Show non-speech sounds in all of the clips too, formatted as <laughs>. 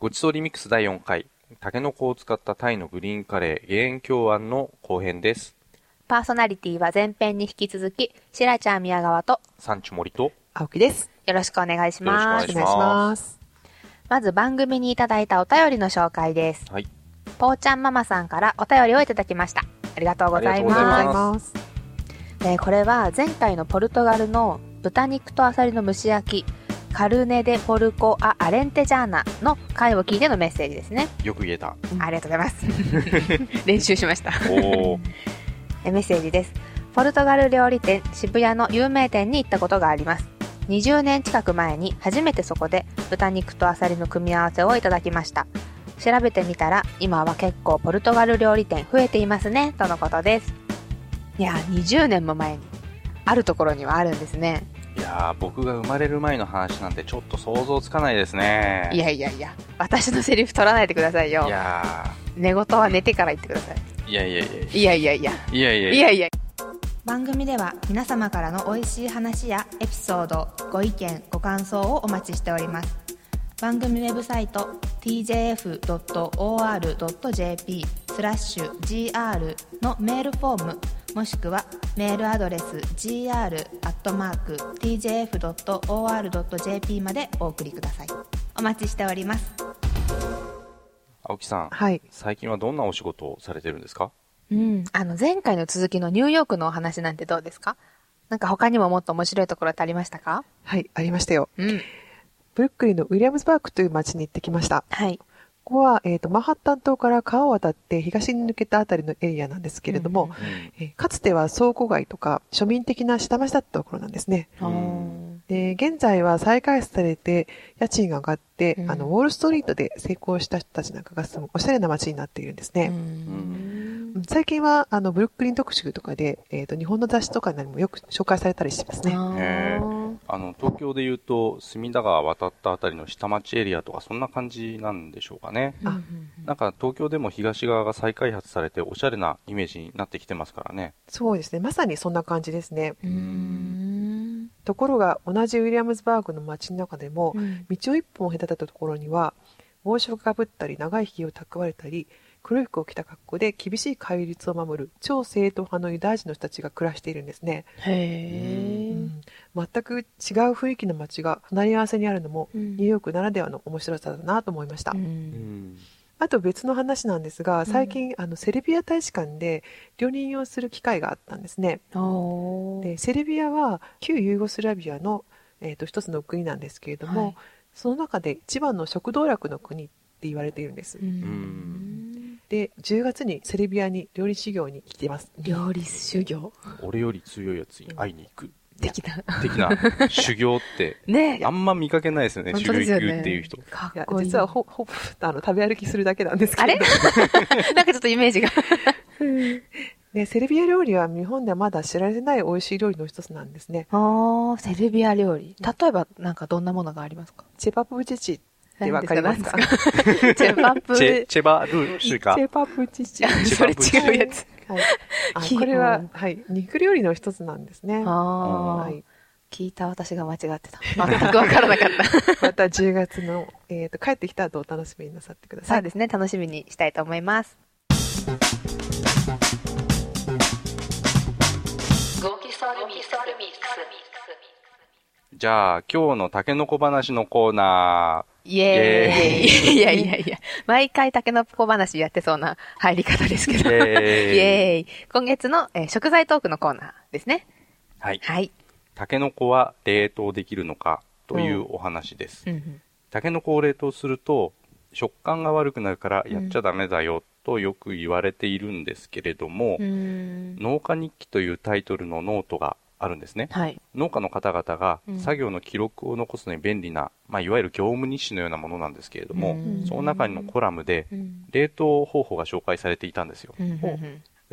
ごちそうリミックス第4回、タケノコを使ったタイのグリーンカレー、減塩京庵の後編です。パーソナリティは前編に引き続き、しらちゃん宮川とサンチュ森と、青木です。よろしくお願いします。よろしくお願いしますまず番組にいただいたお便りの紹介です。はい。ぽーちゃんママさんからお便りをいただきました。ありがとうございありがとうございま。ますます。えーこれは前回のポルトガルの豚肉とアサリの蒸し焼き、カルネデポルコアアレンテジャーナの回を聞いてのメッセージですね。よく言えた。ありがとうございます。<laughs> 練習しました。おー。<laughs> えメッセージです。ポルトガル料理店渋谷の有名店に行ったことがあります。20年近く前に初めてそこで豚肉とアサリの組み合わせをいただきました。調べてみたら今は結構ポルトガル料理店増えていますね、とのことです。いや、20年も前にあるところにはあるんですね。いやー、僕が生まれる前の話なんてちょっと想像つかないですね。いやいやいや、私のセリフ取らないでくださいよい。や寝言は寝てから言ってください。ー、いやいやいいやいやいや。や、いやいやいやいや番組では皆様からの美味しい話やエピソードご意見ご感想をお待ちしております番組ウェブサイト tjf.or.jp スラッシュ gr のメールフォームもしくはメールアドレス gr.tjf.or.jp までお送りください。お待ちしております。青木さん、はい。最近はどんなお仕事をされてるんですか？うん。あの前回の続きのニューヨークのお話なんてどうですか？なんか他にももっと面白いところってありましたか？はい、ありましたよ。うん。ブルックリンのウィリアムズバークという街に行ってきました。はいここは、えっ、と、マンハッタン島から川を渡って東に抜けたあたりのエリアなんですけれども、うんうん。えーかつては倉庫街とか庶民的な下町だったところなんですね。うんで、現在は再開発されて、家賃が上がって、うんあの、ウォールストリートで成功した人たちなんかが住むおしゃれな街になっているんですね。うん最近は、あの、ブルックリン特集とかで、えっ、と、日本の雑誌とかにもよく紹介されたりしてますね。あの、東京で言うと、隅田川渡ったあたりの下町エリアとか、そんな感じなんでしょうかね。あなんか、東京でも東側が再開発されて、おしゃれなイメージになってきてますからね。そうですね。まさにそんな感じですね。うんところが、同じウィリアムズバーグの街の中でも、うん道を一本隔てたところには、帽子をかぶったり、長い髭を蓄えたり、黒い服を着た格好で厳しい戒律を守る超正統派のユダヤ人の人たちが暮らしているんですね。へーうん全く違う雰囲気の街が隣り合わせにあるのも、うんニューヨークならではの面白さだなと思いました。ううんん。あと別の話なんですが、最近、あの、セルビア大使館で料理人をする機会があったんですね。で、セルビアは旧ユーゴスラビアの、えー、と一つの国なんですけれども、はいその中で一番の食道楽の国って言われているんです。うんで、10月にセルビアに料理修行に来ています。料理修行？俺より強いやつに会いに行く。的な。的な。修行って、<laughs> ね。えあんま見かけないですよね、本修行行当ですよね。くっていう人。かっこいい。実はほ、ほ、あの、食べ歩きするだけなんですけあれ？<laughs> なんかちょっとイメージが。<laughs> で、セルビア料理は日本ではまだ知られてない美味しい料理の一つなんですね。あーセルビア料理。例えばなんかどんなものがありますか？チェパプチチってわかりますか？何ですか <laughs> チェパプチェ、チェバルーシュかチ。ェパプチチ。チェそれパプチ違うやつはい。これはうん、はい。肉料理の一つなんですね。ああ、はい。聞いた私が間違ってた全くわからなかった <laughs> また10月の、えっ、と、帰ってきた後お楽しみになさってください。そうですね楽しみにしたいと思いますじゃあ、今日のタケノコ話のコーナイエーイいやいやいや、毎回タケノコ話やってそうな入り方ですけど。イエーイイエーイ今月の、えー食材トークのコーナーですね。ー。はい。はい。タケノコは冷凍できるのかというお話です。うんうんタケノコを冷凍すると食感が悪くなるからやっちゃダメだよとよく言われているんですけれども、うーん農家日記というタイトルのノートがあるんですね。はい。農家の方々がうん。作業の記録を残すのに便利な、まあ、いわゆる業務日誌のようなものなんですけれども、うん。その中のコラムでうん。冷凍方法が紹介されていたんですよ。うん。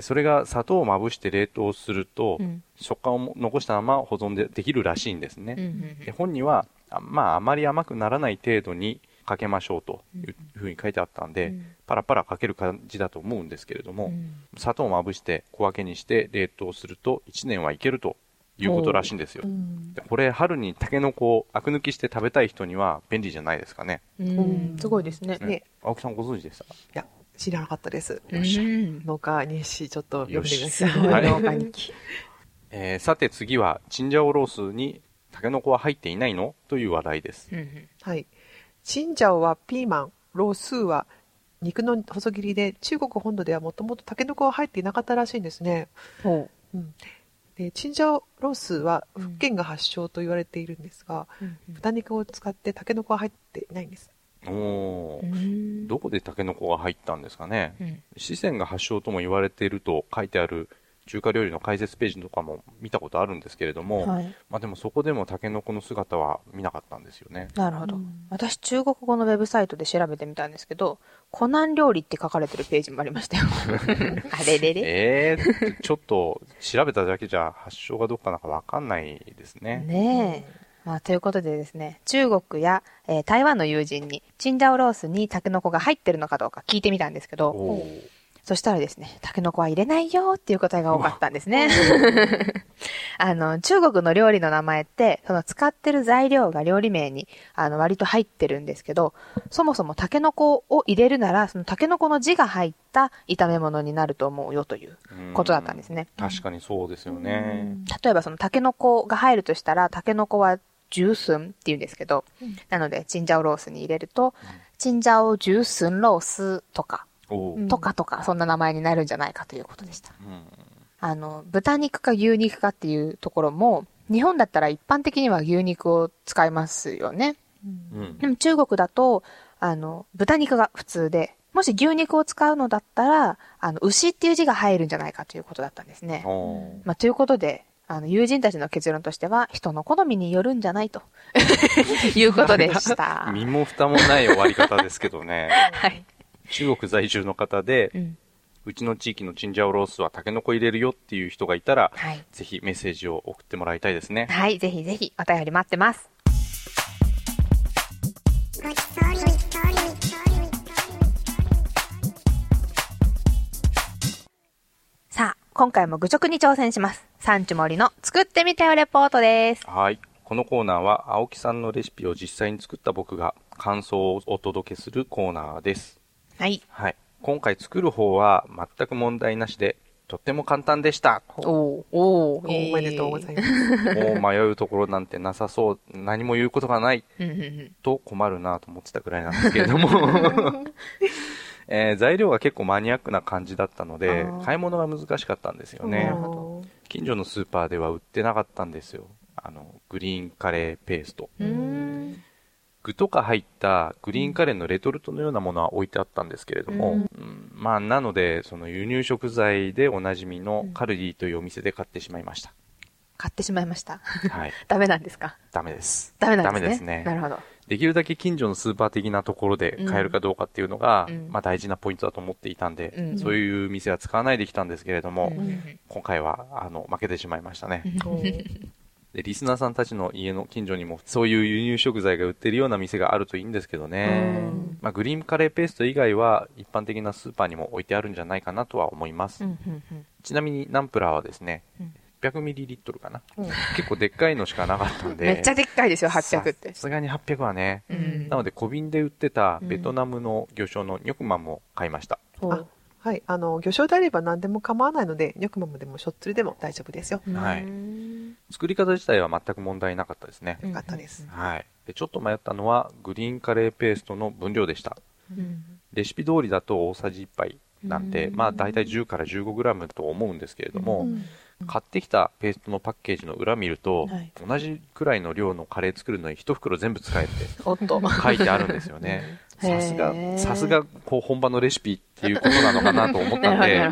それが砂糖をまぶして冷凍すると、うん。食感を残したまま保存でできるらしいんですね。うん。うん。で本にはあ,、まあ、あまり甘くならない程度にかけましょうというふうに書いてあったんで、うん。パラパラかける感じだと思うんですけれども、うん。砂糖をまぶして小分けにして冷凍すると1年はいけるということらしいんですよう。んでこれ、春にタケノコをアク抜きして食べたい人には便利じゃないですかね。うん、すごいですね。ね青木さんご存知でしたいや、知らなかったです。うん農家日誌ちょっと読んでみますよしはい農家日記。<laughs> えーさて次は、チンジャオロースにタケノコは入っていないの？という話題です。うんはい。チンジャオはピーマン、ロースーは肉の細切りで、中国本土ではもともとタケノコは入っていなかったらしいんですね。ほでチンジャオロースーはうん福建が発祥と言われているんですが、う。豚肉を使ってタケノコは入っていないんです。おどこでタケノコが入ったんですかね。うん四川が発祥とも言われていると書いてある中華料理の解説ページとかも見たことあるんですけれども、はい。まあでもそこでもタケノコの姿は見なかったんですよね。なるほどうん。私、中国語のウェブサイトで調べてみたんですけど、湖南料理って書かれてるページもありましたよ。<laughs> あれれれ？えー、ちょっと調べただけじゃ発祥がどっかなんかわかんないですね。ねえ。まあ、ということでですね、中国や、えー台湾の友人に、チンジャオロースにタケノコが入ってるのかどうか聞いてみたんですけど、そしたらですね、タケノコは入れないよっていう答えが多かったんですね。<laughs> あの、中国の料理の名前って、その使ってる材料が料理名に、あの、割と入ってるんですけど、そもそもタケノコを入れるなら、そのタケノコの字が入った炒め物になると思うよということだったんですね。確かにそうですよね。例えばそのタケノコが入るとしたら、タケノコはジュースンって言うんですけど、うんなので、チンジャオロースに入れると、チンジャオジュースンロースとか、とかとか、そんな名前になるんじゃないかということでした。うんあの、豚肉か牛肉かっていうところも、日本だったら一般的には牛肉を使いますよね。うんでも中国だと、あの、豚肉が普通で、もし牛肉を使うのだったら、あの、牛っていう字が入るんじゃないかということだったんですね。まあ、ということで、あの、友人たちの結論としては、人の好みによるんじゃないと、<laughs> いうことでした。身も蓋もない終わり方ですけどね。<laughs> はい。中国在住の方で、うん。うちの地域のチンジャオロースはタケノコ入れるよっていう人がいたら、はい。ぜひメッセージを送ってもらいたいですね。はい、ぜひぜひお便り待ってます。さあ、今回も愚直に挑戦します。サンチュ森の作ってみたよレポートです。はい。このコーナーは、青木さんのレシピを実際に作った僕が感想をお届けするコーナーです。はい。はい。今回作る方は全く問題なしで、とっても簡単でした。おー、おー、おめでとうございます。<laughs> もう迷うところなんてなさそう、何も言うことがないと困るなと思ってたくらいなんですけれども、<laughs> えー材料が結構マニアックな感じだったので買い物が難しかったんですよなねる。ほ近所のスーパーでは売ってなかったんですよ。あの、グリーンカレーペースト。具とか入ったグリーンカレーのレトルトのようなものは置いてあったんですけれども、うんうんまあ、なので、その輸入食材でおなじみのカルディというお店で買ってしまいました。買ってしまいました。はい。<laughs> ダメなんですか？ダメです。ダメなんですね？ダメですねなるほど。できるだけ近所のスーパー的なところで買えるかどうかっていうのが、うんまあ大事なポイントだと思っていたんで、うんそういう店は使わないできたんですけれども、うん今回は、あの、負けてしまいましたね。おで、リスナーさんたちの家の近所にも、そういう輸入食材が売ってるような店があるといいんですけどね。うんまあ、グリーンカレーペースト以外は、一般的なスーパーにも置いてあるんじゃないかなとは思います。うんうんうんちなみに、ナンプラーはですねうん、800ml かな？うん結構でっかいのしかなかったんで。めっちゃでっかいですよ、800ってさ。すがに800はね。うんなので、小瓶で売ってたベトナムの魚醤のニョクマンも買いました。あはい。あの、魚醤であれば何でも構わないので、ニョクマムでもしょっつりでも大丈夫ですよ。はいうん作り方自体は全く問題なかったですね。よかったです。はい。で、ちょっと迷ったのは、グリーンカレーペーストの分量でした。うんレシピ通りだと大さじ1杯なんで、うん。まあ大体10から 15g と思うんですけれども、うん。買ってきたペーストのパッケージの裏見ると、はい。同じくらいの量のカレー作るのに1袋全部使えっておっと。書いてあるんですよね。<laughs> さすが、さすが、こう本場のレシピっていうことなのかなと思ったんで。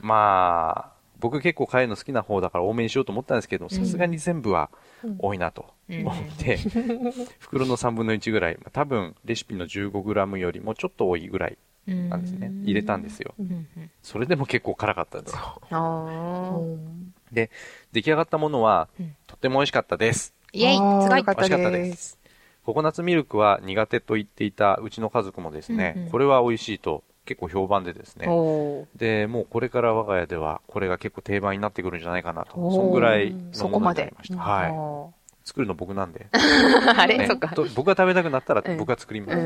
まあ、僕結構カレーの好きな方だから多めにしようと思ったんですけど、さすがに全部は多いなとうん。思って、<laughs> 袋の3分の1ぐらい、まあ多分レシピの 15g よりもちょっと多いぐらいなんですね。入れたんですよ。それでも結構辛かったです。あうーんで、出来上がったものはうん、とっても美味しかったです。イェイすごい美味しかったで。ですココナッツミルクは苦手と言っていたうちの家族もですね、これは美味しいと結構評判でですね。で、もうこれから我が家ではこれが結構定番になってくるんじゃないかなと。そんぐらいのものになりました。はい。お作るの僕なんで。ー <laughs> あれ、ねそっか。と僕が食べたくなったらうん僕が作ります。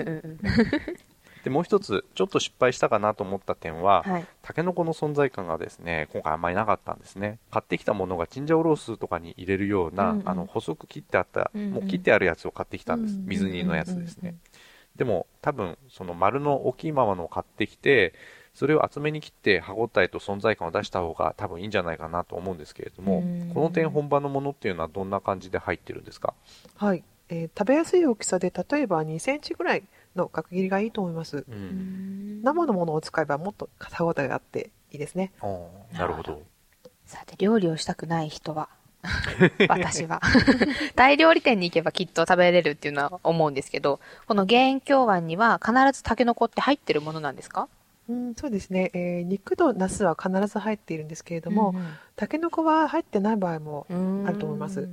で、もう一つ、ちょっと失敗したかなと思った点は、はい。タケノコの存在感がですね、今回あんまりなかったんですね。買ってきたものがチンジャオロースとかに入れるような、うんうんあの、細く切ってあった、うんうんもう切ってあるやつを買ってきたんです。うんうん水煮のやつですね。でも、多分、その丸の大きいままのを買ってきて、それを厚めに切って歯応えと存在感を出した方が多分いいんじゃないかなと思うんですけれどもうん、この点本場のものっていうのはどんな感じで入ってるんですか？はい、えー食べやすい大きさで例えば2センチぐらいの角切りがいいと思いますう。うんん生のものを使えばもっと歯応えがあっていいですね。なるほど。さて、料理をしたくない人は、<laughs> 私は。<laughs> タイ料理店に行けばきっと食べれるっていうのは思うんですけど、この減塩京湾には必ずタケノコって入ってるものなんですか？うん、そうですね、えー肉とナスは必ず入っているんですけれども、うんタケノコは入ってない場合もうんあると思います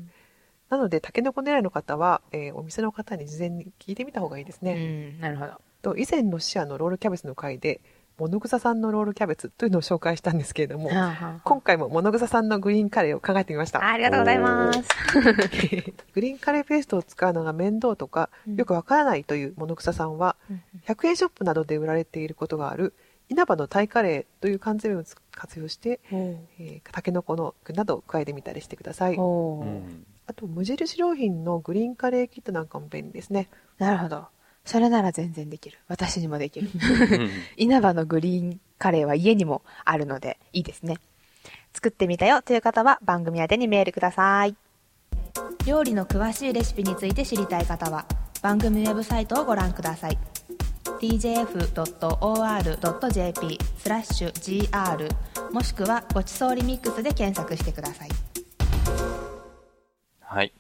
なのでタケノコ狙いの方は、えーお店の方に事前に聞いてみた方がいいですうね、ん、なるほど。と以前のシアのロールキャベツの回で物草さんのロールキャベツというのを紹介したんですけれどもはあはあ今回も物草さんのグリーンカレーを考えてみました。ありがとうございます。<laughs> グリーンカレーペーストを使うのが面倒とかうん。よくわからないという物草さんは100円ショップなどで売られていることがある稲葉のタイカレーという缶詰を活用して、えー、タケノコの具などを加えてみたりしてくださいあと無印良品のグリーンカレーキットなんかも便利ですねなるほど。それなら全然できる。私にもできる。うん <laughs> 稲葉のグリーンカレーは家にもあるのでいいですね。作ってみたよという方は番組宛てにメールください。料理の詳しいレシピについて知りたい方は番組ウェブサイトをご覧ください。tjf.or.jp スラッシュ gr もしくはごちそうリミックスで検索してください。はい。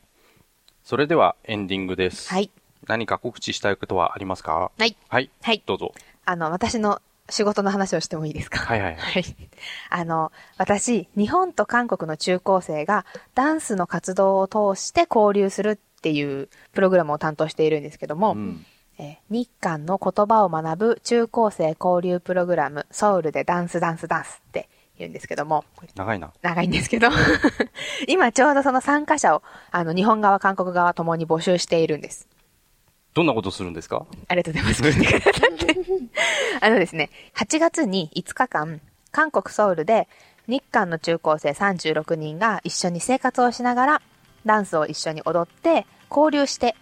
それではエンディングです。はい。何か告知したいことはありますか？はい。はい。はい。どうぞ。あの、私の仕事の話をしてもいいですか？はいはいはい。はい。<laughs> あの、私、日本と韓国の中高生がダンスの活動を通して交流するっていうプログラムを担当しているんですけども、うん。えー日韓の言葉を学ぶ中高生交流プログラム、ソウルでダンスダンスダンスって言うんですけども、長いな。長いんですけど、<laughs> 今ちょうどその参加者を、あの、日本側、韓国側ともに募集しているんです。どんなことするんですか？ありがとうございます。聞いてくださって。あのですね、8月に5日間、韓国ソウルで日韓の中高生36人が一緒に生活をしながら、ダンスを一緒に踊って、交流して、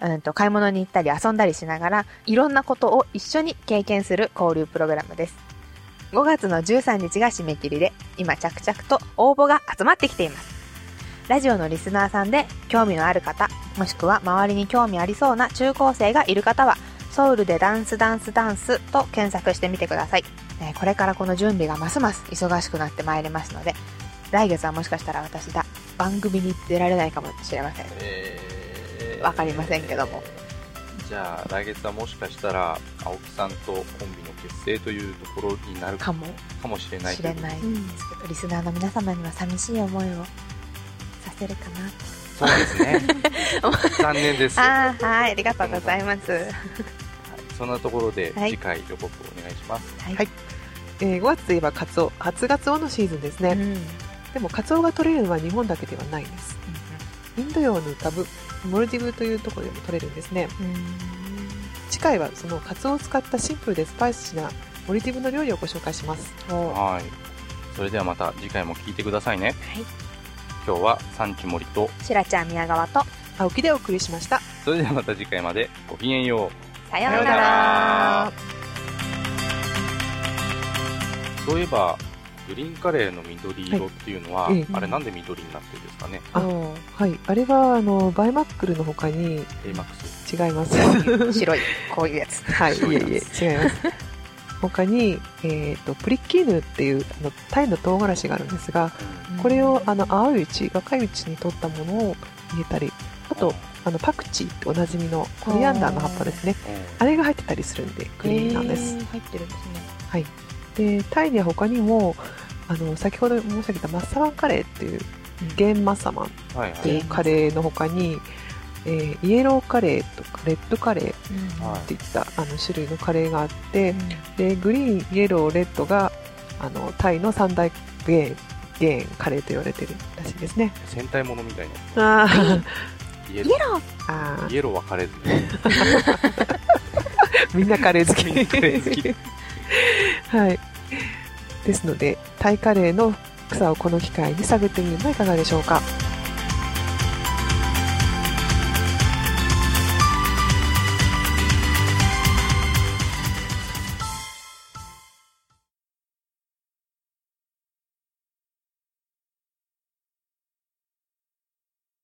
うんと、買い物に行ったり遊んだりしながら、いろんなことを一緒に経験する交流プログラムです。5月の13日が締め切りで、今着々と応募が集まってきています。ラジオのリスナーさんで興味のある方、もしくは周りに興味ありそうな中高生がいる方は、ソウルでダンスダンスダンスと検索してみてください。えーこれからこの準備がますます忙しくなってまいりますので、来月はもしかしたら私だ、番組に出られないかもしれません。えわかりませんけども。じゃあ、来月はもしかしたら、青木さんとコンビの結成というところになるかも。かもしれないしれない。ん。ですけど、リスナーの皆様には寂しい思いをさせるかそうですね。<laughs> 残念です。はな。ああ、はい、ありがとうございます。い <laughs> そんなところで、はい。次回予告お願いします。はい。はい。えー5月といえばカツオ。初ガツオのシーズンですね、うん。うんでもカツオが取れるのは日本だけではないんです。インド洋に浮かぶモルディブというところでも取れるんですねうん次回はそのカツオを使ったシンプルでスパイシーなモルディブの料理をご紹介しますおははい。それではまた次回も聞いてくださいね。い。今日は産地森と、しらちゃん宮川と、青木でお送りしましたそれではまた次回までごきげんよう。さようなさようならら。そういえば、グリーンカレーの緑色っていうのは、はいええ。あれなんで緑になってるんですかね？あおはい。あれはあのバイマックルの他にベイマックス。違います。ー <laughs> 白い、こういうやつ。はいいえいえ違います。他に、えー、とプリッキーヌっていうあのタイの唐辛子があるんですがこれをあの青いうち若いうちに取ったものを入れたりあとあのパクチーっておなじみのコリアンダーの葉っぱですね。あれが入ってたりするんでグリーンなんです、へー入ってるんですね。はい、でタイには他にもあの先ほど申し上げたマッサマンカレーっていうゲンマッサマンっはいはい。ていうカレーの他にえーイエローカレーとかレッドカレーっはいていったあの種類のカレーがあって、でグリーンイエローレッドがあのタイの三大ゲーンゲーンカレーと言われてるらしいですね。戦隊ものみたいな。あー。イエロー。あー。イエローはカレー好き。<laughs> みんなカレー好きはい。ですのでタイカレーの草をこの機会に探ってみるのはいかがでしょうか。